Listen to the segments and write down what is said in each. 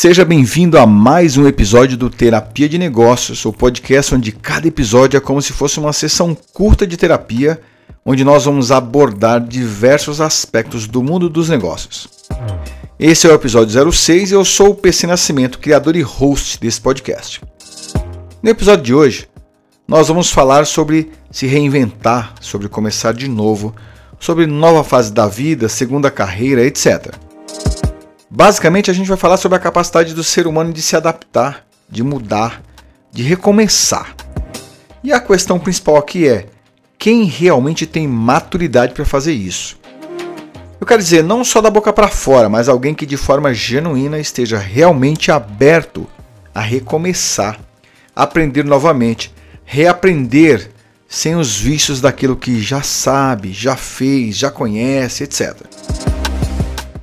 Seja bem-vindo a mais um episódio do Terapia de Negócios, o podcast onde cada episódio é como se fosse uma sessão curta de terapia, onde nós vamos abordar diversos aspectos do mundo dos negócios. Esse é o episódio 06 e eu sou o PC Nascimento, criador e host desse podcast. No episódio de hoje, nós vamos falar sobre se reinventar, sobre começar de novo, sobre nova fase da vida, segunda carreira, etc. Basicamente, a gente vai falar sobre a capacidade do ser humano de se adaptar, de mudar, de recomeçar. E a questão principal aqui é: quem realmente tem maturidade para fazer isso? Eu quero dizer, não só da boca para fora, mas alguém que de forma genuína esteja realmente aberto a recomeçar, aprender novamente, reaprender sem os vícios daquilo que já sabe, já fez, já conhece, etc.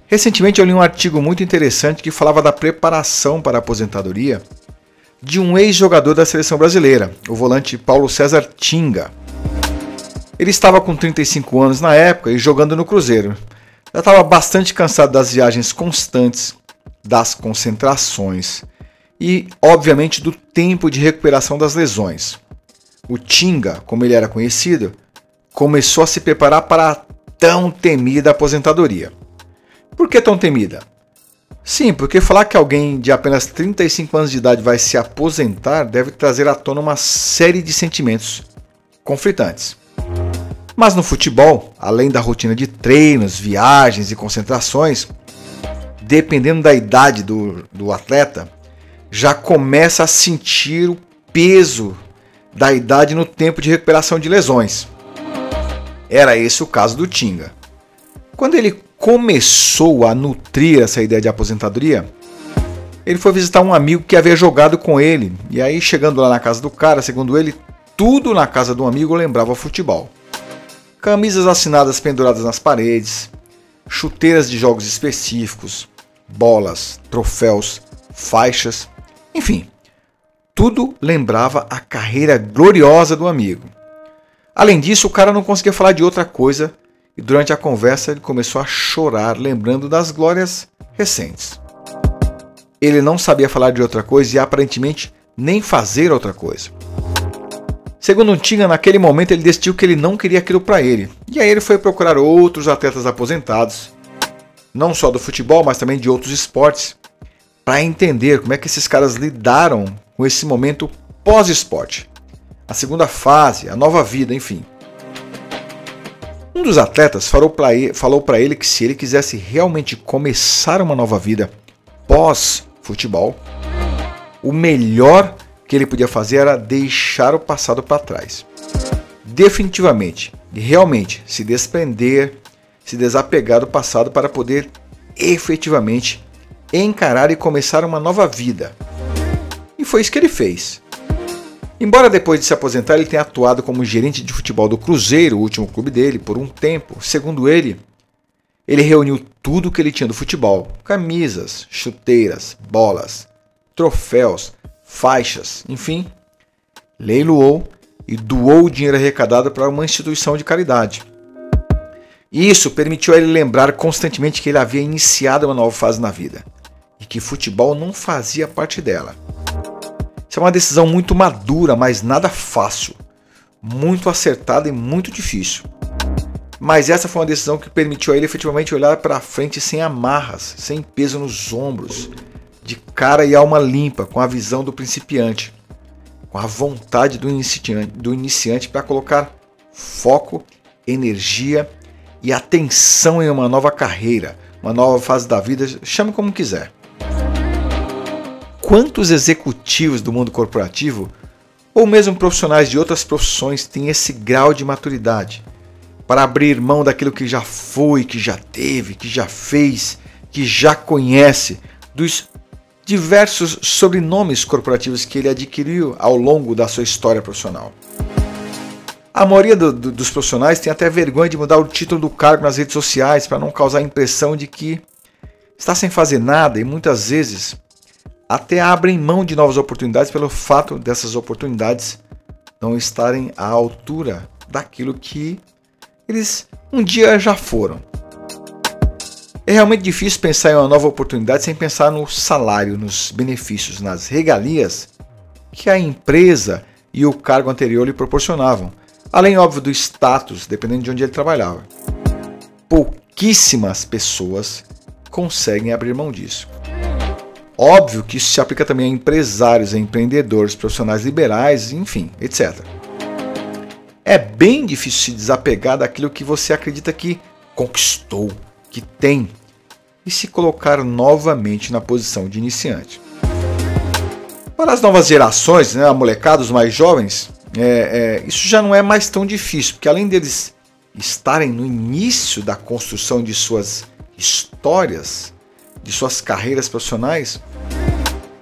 Recentemente eu li um artigo muito interessante que falava da preparação para a aposentadoria de um ex-jogador da seleção brasileira, o volante Paulo César Tinga. Ele estava com 35 anos na época e jogando no Cruzeiro. Já estava bastante cansado das viagens constantes, das concentrações e, obviamente, do tempo de recuperação das lesões. O Tinga, como ele era conhecido, começou a se preparar para a tão temida aposentadoria. Por que tão temida? Sim, porque falar que alguém de apenas 35 anos de idade vai se aposentar deve trazer à tona uma série de sentimentos conflitantes. Mas no futebol, além da rotina de treinos, viagens e concentrações, dependendo da idade do, do atleta, já começa a sentir o peso da idade no tempo de recuperação de lesões. Era esse o caso do Tinga. Quando ele começou a nutrir essa ideia de aposentadoria, ele foi visitar um amigo que havia jogado com ele. E aí, chegando lá na casa do cara, segundo ele, tudo na casa do amigo lembrava futebol. Camisas assinadas penduradas nas paredes, chuteiras de jogos específicos, bolas, troféus, faixas, enfim, tudo lembrava a carreira gloriosa do amigo. Além disso, o cara não conseguia falar de outra coisa e durante a conversa ele começou a chorar, lembrando das glórias recentes. Ele não sabia falar de outra coisa e aparentemente nem fazer outra coisa. Segundo Tinga, naquele momento ele decidiu que ele não queria aquilo para ele. E aí ele foi procurar outros atletas aposentados, não só do futebol, mas também de outros esportes, para entender como é que esses caras lidaram com esse momento pós-esporte. A segunda fase, a nova vida, enfim. Um dos atletas falou para ele, que se ele quisesse realmente começar uma nova vida pós-futebol, o melhor que ele podia fazer era deixar o passado para trás. Definitivamente realmente se desprender, se desapegar do passado para poder efetivamente encarar e começar uma nova vida. E foi isso que ele fez. Embora depois de se aposentar ele tenha atuado como gerente de futebol do Cruzeiro, o último clube dele, por um tempo, segundo ele, ele reuniu tudo o que ele tinha do futebol: camisas, chuteiras, bolas, troféus, faixas, enfim, leiloou e doou o dinheiro arrecadado para uma instituição de caridade. Isso permitiu a ele lembrar constantemente que ele havia iniciado uma nova fase na vida e que futebol não fazia parte dela. Isso é uma decisão muito madura, mas nada fácil. Muito acertada e muito difícil. Mas essa foi uma decisão que permitiu a ele efetivamente olhar para frente sem amarras, sem peso nos ombros, de cara e alma limpa, com a visão do principiante, com a vontade do iniciante, do iniciante para colocar foco, energia e atenção em uma nova carreira, uma nova fase da vida, chame como quiser. Quantos executivos do mundo corporativo, ou mesmo profissionais de outras profissões, têm esse grau de maturidade para abrir mão daquilo que já foi, que já teve, que já fez, que já conhece, dos diversos sobrenomes corporativos que ele adquiriu ao longo da sua história profissional? A maioria do, do, dos profissionais tem até vergonha de mudar o título do cargo nas redes sociais para não causar a impressão de que está sem fazer nada e muitas vezes até abrem mão de novas oportunidades pelo fato dessas oportunidades não estarem à altura daquilo que eles um dia já foram. É realmente difícil pensar em uma nova oportunidade sem pensar no salário, nos benefícios, nas regalias que a empresa e o cargo anterior lhe proporcionavam, além, óbvio, do status, dependendo de onde ele trabalhava. Pouquíssimas pessoas conseguem abrir mão disso. Óbvio que isso se aplica também a empresários, a empreendedores, profissionais liberais, enfim, etc. É bem difícil se desapegar daquilo que você acredita que conquistou, que tem, e se colocar novamente na posição de iniciante. Para as novas gerações, né, a molecada, os mais jovens, é, é, isso já não é mais tão difícil, porque além deles estarem no início da construção de suas histórias, de suas carreiras profissionais,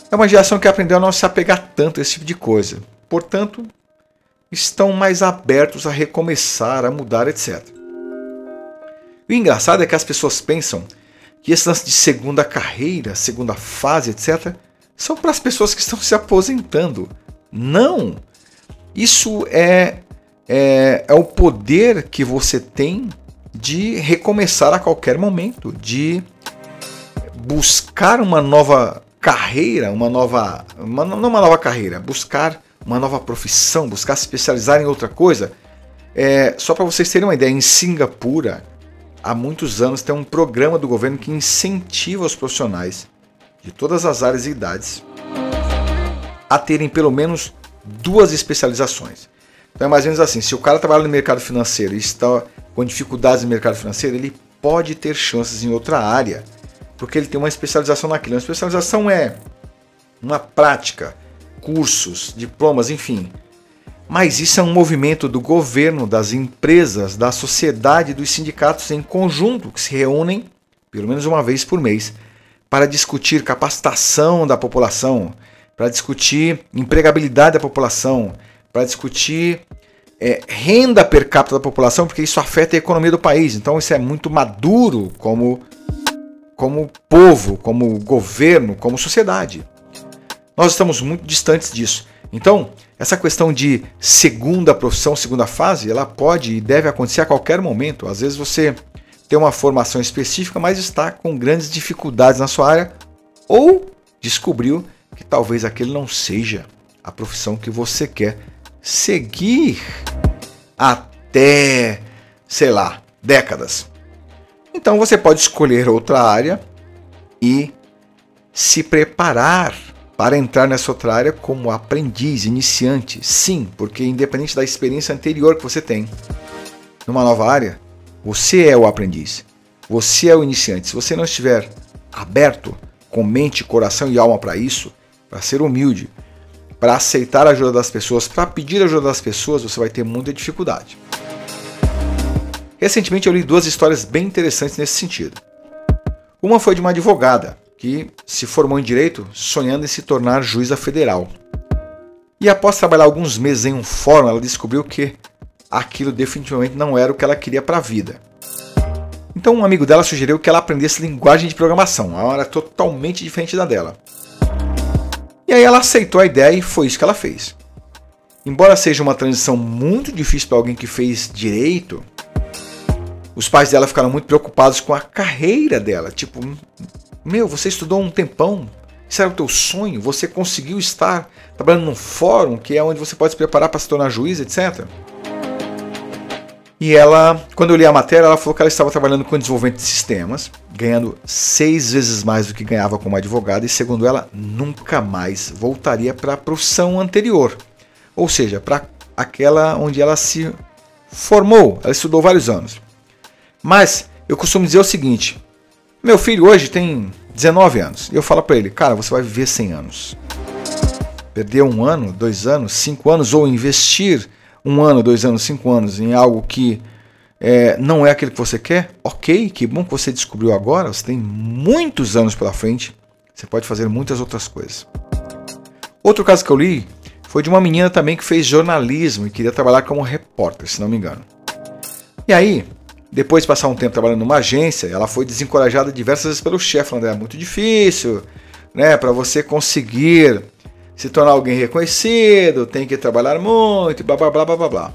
é uma geração que aprendeu a não se apegar tanto a esse tipo de coisa. Portanto, estão mais abertos a recomeçar, a mudar, etc. O engraçado é que as pessoas pensam que esse lance de segunda carreira, segunda fase, etc., são para as pessoas que estão se aposentando. Não! Isso é, é, é o poder que você tem de recomeçar a qualquer momento, de buscar uma nova carreira, uma nova. Uma, não uma nova carreira, buscar uma nova profissão, buscar se especializar em outra coisa. É, só para vocês terem uma ideia, em Singapura, há muitos anos tem um programa do governo que incentiva os profissionais de todas as áreas e idades a terem pelo menos duas especializações. Então é mais ou menos assim, se o cara trabalha no mercado financeiro e está com dificuldades no mercado financeiro, ele pode ter chances em outra área porque ele tem uma especialização naquilo. Uma especialização é uma prática, cursos, diplomas, enfim. Mas isso é um movimento do governo, das empresas, da sociedade, dos sindicatos em conjunto que se reúnem pelo menos uma vez por mês para discutir capacitação da população, para discutir empregabilidade da população, para discutir é, renda per capita da população, porque isso afeta a economia do país. Então isso é muito maduro como como povo, como governo, como sociedade. Nós estamos muito distantes disso. Então, essa questão de segunda profissão, segunda fase, ela pode e deve acontecer a qualquer momento. Às vezes você tem uma formação específica, mas está com grandes dificuldades na sua área ou descobriu que talvez aquele não seja a profissão que você quer seguir até, sei lá, décadas. Então você pode escolher outra área e se preparar para entrar nessa outra área como aprendiz, iniciante. Sim, porque independente da experiência anterior que você tem numa nova área, você é o aprendiz. Você é o iniciante. Se você não estiver aberto com mente, coração e alma para isso, para ser humilde, para aceitar a ajuda das pessoas, para pedir a ajuda das pessoas, você vai ter muita dificuldade. Recentemente eu li duas histórias bem interessantes nesse sentido. Uma foi de uma advogada que se formou em direito sonhando em se tornar juíza federal. E após trabalhar alguns meses em um fórum, ela descobriu que aquilo definitivamente não era o que ela queria para a vida. Então um amigo dela sugeriu que ela aprendesse linguagem de programação, uma área totalmente diferente da dela. E aí ela aceitou a ideia e foi isso que ela fez. Embora seja uma transição muito difícil para alguém que fez direito, os pais dela ficaram muito preocupados com a carreira dela. Tipo, meu, você estudou um tempão, isso era o teu sonho, você conseguiu estar trabalhando num fórum, que é onde você pode se preparar para se tornar juiz, etc. E ela, quando eu li a matéria, ela falou que ela estava trabalhando com desenvolvimento de sistemas, ganhando seis vezes mais do que ganhava como advogada, e segundo ela, nunca mais voltaria para a profissão anterior. Ou seja, para aquela onde ela se formou. Ela estudou vários anos. Mas eu costumo dizer o seguinte: meu filho hoje tem 19 anos. E eu falo para ele, cara, você vai viver 100 anos. Perder um ano, dois anos, cinco anos, ou investir um ano, dois anos, cinco anos em algo que é, não é aquele que você quer, ok, que bom que você descobriu agora. Você tem muitos anos pela frente, você pode fazer muitas outras coisas. Outro caso que eu li foi de uma menina também que fez jornalismo e queria trabalhar como repórter, se não me engano. E aí, depois de passar um tempo trabalhando numa agência, ela foi desencorajada diversas vezes pelo chefe, falando é muito difícil, né, para você conseguir se tornar alguém reconhecido, tem que trabalhar muito, blá blá blá blá blá.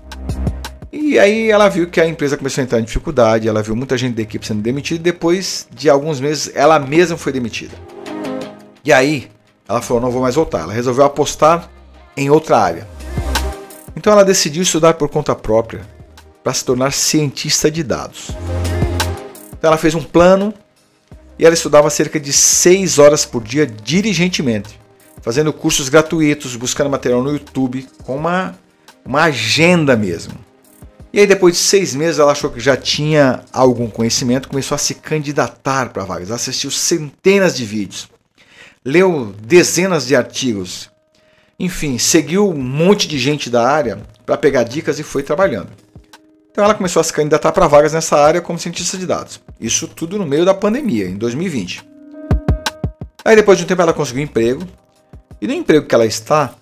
E aí ela viu que a empresa começou a entrar em dificuldade, ela viu muita gente da equipe sendo demitida e depois de alguns meses ela mesma foi demitida. E aí ela falou: não vou mais voltar. Ela resolveu apostar em outra área. Então ela decidiu estudar por conta própria para se tornar cientista de dados. Então ela fez um plano e ela estudava cerca de 6 horas por dia diligentemente, fazendo cursos gratuitos, buscando material no YouTube, com uma, uma agenda mesmo. E aí, depois de seis meses, ela achou que já tinha algum conhecimento, começou a se candidatar para vagas, assistiu centenas de vídeos, leu dezenas de artigos, enfim, seguiu um monte de gente da área para pegar dicas e foi trabalhando. Então ela começou a se candidatar para vagas nessa área como cientista de dados. Isso tudo no meio da pandemia, em 2020. Aí depois de um tempo ela conseguiu emprego. E no emprego que ela está,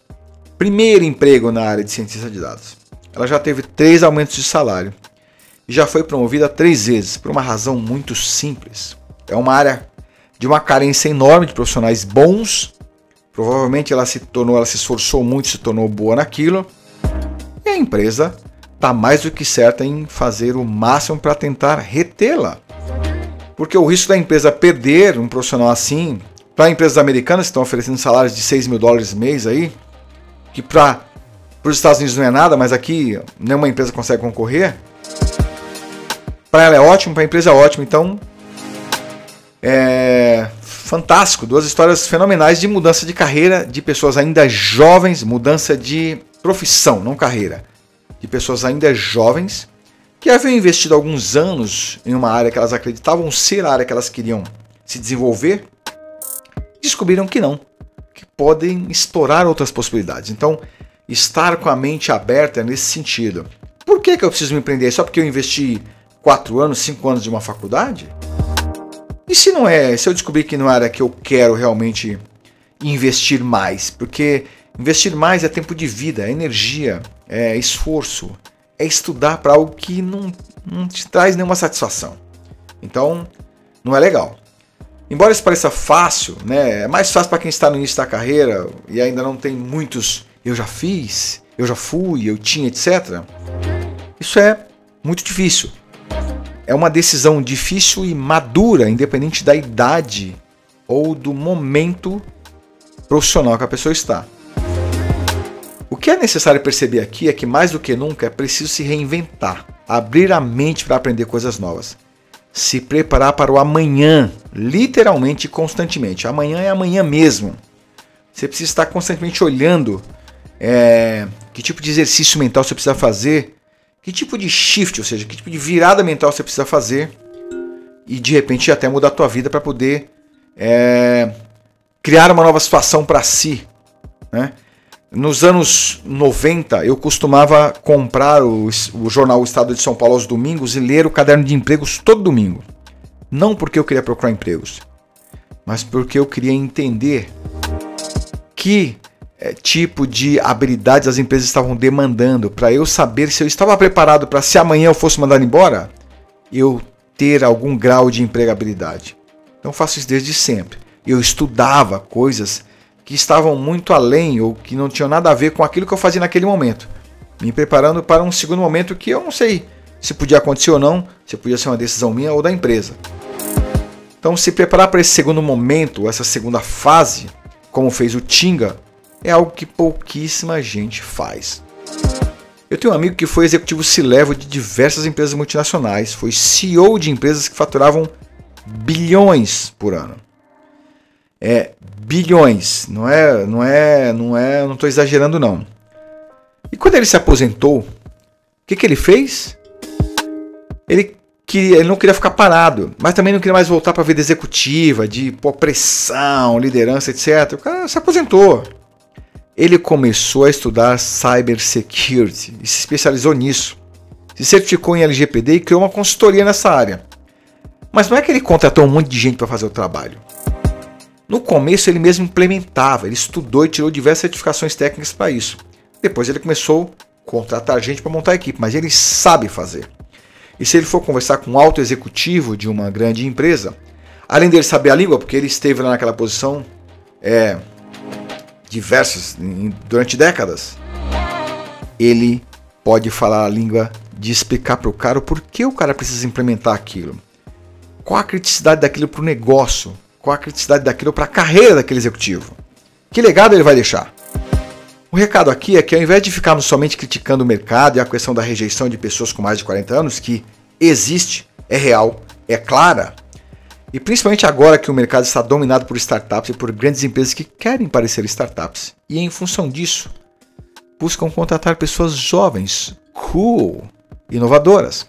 primeiro emprego na área de cientista de dados. Ela já teve três aumentos de salário e já foi promovida três vezes por uma razão muito simples. É uma área de uma carência enorme de profissionais bons. Provavelmente ela se tornou, ela se esforçou muito, se tornou boa naquilo. E a empresa está mais do que certa em fazer o máximo para tentar retê-la. Porque o risco da empresa perder um profissional assim, para empresas americanas que estão oferecendo salários de 6 mil dólares mês aí, que para os Estados Unidos não é nada, mas aqui nenhuma empresa consegue concorrer. Para ela é ótimo, para a empresa é ótimo. Então, é fantástico. Duas histórias fenomenais de mudança de carreira de pessoas ainda jovens, mudança de profissão, não carreira de pessoas ainda jovens que haviam investido alguns anos em uma área que elas acreditavam ser a área que elas queriam se desenvolver, descobriram que não, que podem explorar outras possibilidades. Então, estar com a mente aberta nesse sentido. Por que, que eu preciso me empreender? Só porque eu investi quatro anos, cinco anos de uma faculdade? E se não é, se eu descobrir que não era que eu quero realmente investir mais? Porque investir mais é tempo de vida, é energia, é esforço, é estudar para algo que não, não te traz nenhuma satisfação. Então, não é legal. Embora isso pareça fácil, né, é mais fácil para quem está no início da carreira e ainda não tem muitos eu já fiz, eu já fui, eu tinha, etc. Isso é muito difícil. É uma decisão difícil e madura, independente da idade ou do momento profissional que a pessoa está. O que é necessário perceber aqui é que mais do que nunca é preciso se reinventar, abrir a mente para aprender coisas novas, se preparar para o amanhã, literalmente e constantemente. Amanhã é amanhã mesmo. Você precisa estar constantemente olhando é, que tipo de exercício mental você precisa fazer, que tipo de shift, ou seja, que tipo de virada mental você precisa fazer e de repente até mudar a tua vida para poder é, criar uma nova situação para si, né? Nos anos 90, eu costumava comprar o, o, jornal O Estado de São Paulo aos domingos e ler o caderno de empregos todo domingo. Não porque eu queria procurar empregos, mas porque eu queria entender que é, tipo de habilidades as empresas estavam demandando para eu saber se eu estava preparado para, se amanhã eu fosse mandado embora, eu ter algum grau de empregabilidade. Então faço isso desde sempre. Eu estudava coisas que estavam muito além ou que não tinham nada a ver com aquilo que eu fazia naquele momento, me preparando para um segundo momento que eu não sei se podia acontecer ou não, se podia ser uma decisão minha ou da empresa. Então, se preparar para esse segundo momento, essa segunda fase, como fez o Tinga, é algo que pouquíssima gente faz. Eu tenho um amigo que foi executivo C-level de diversas empresas multinacionais, foi CEO de empresas que faturavam bilhões por ano. É bilhões. Não é, não é, não é, não estou exagerando não. E quando ele se aposentou, o que, que ele fez? Ele queria, ele não queria ficar parado, mas também não queria mais voltar para a vida executiva, de pô, pressão, liderança, etc. O cara se aposentou. Ele começou a estudar cybersecurity e se especializou nisso. Se certificou em LGPD e criou uma consultoria nessa área. Mas não é que ele contratou um monte de gente para fazer o trabalho. No começo ele mesmo implementava, ele estudou e tirou diversas certificações técnicas para isso. Depois ele começou a contratar gente para montar a equipe, mas ele sabe fazer. E se ele for conversar com um alto executivo de uma grande empresa, além dele saber a língua, porque ele esteve lá naquela posição é, diversas durante décadas, ele pode falar a língua de explicar para o cara o porquê o cara precisa implementar aquilo. Qual a criticidade daquilo para o negócio? Qual a criticidade daquilo para a carreira daquele executivo? Que legado ele vai deixar? O recado aqui é que ao invés de ficarmos somente criticando o mercado e a questão da rejeição de pessoas com mais de 40 anos, que existe, é real, é clara, e principalmente agora que o mercado está dominado por startups e por grandes empresas que querem parecer startups, e em função disso, buscam contratar pessoas jovens, cool, inovadoras.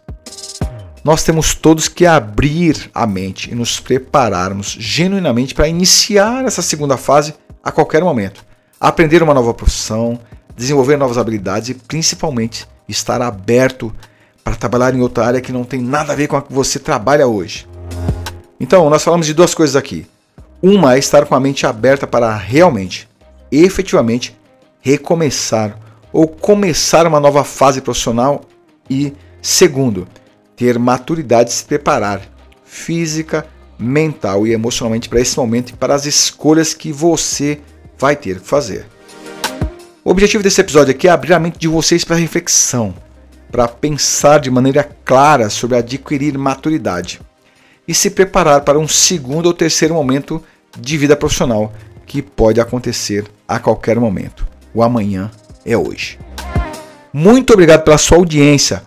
Nós temos todos que abrir a mente e nos prepararmos genuinamente para iniciar essa segunda fase a qualquer momento. Aprender uma nova profissão, desenvolver novas habilidades e principalmente estar aberto para trabalhar em outra área que não tem nada a ver com a que você trabalha hoje. Então, nós falamos de duas coisas aqui. Uma é estar com a mente aberta para realmente, efetivamente, recomeçar ou começar uma nova fase profissional e, segundo, ter maturidade de se preparar física, mental e emocionalmente para esse momento e para as escolhas que você vai ter que fazer. O objetivo desse episódio aqui é abrir a mente de vocês para reflexão, para pensar de maneira clara sobre adquirir maturidade e se preparar para um segundo ou terceiro momento de vida profissional que pode acontecer a qualquer momento. O amanhã é hoje. Muito obrigado pela sua audiência.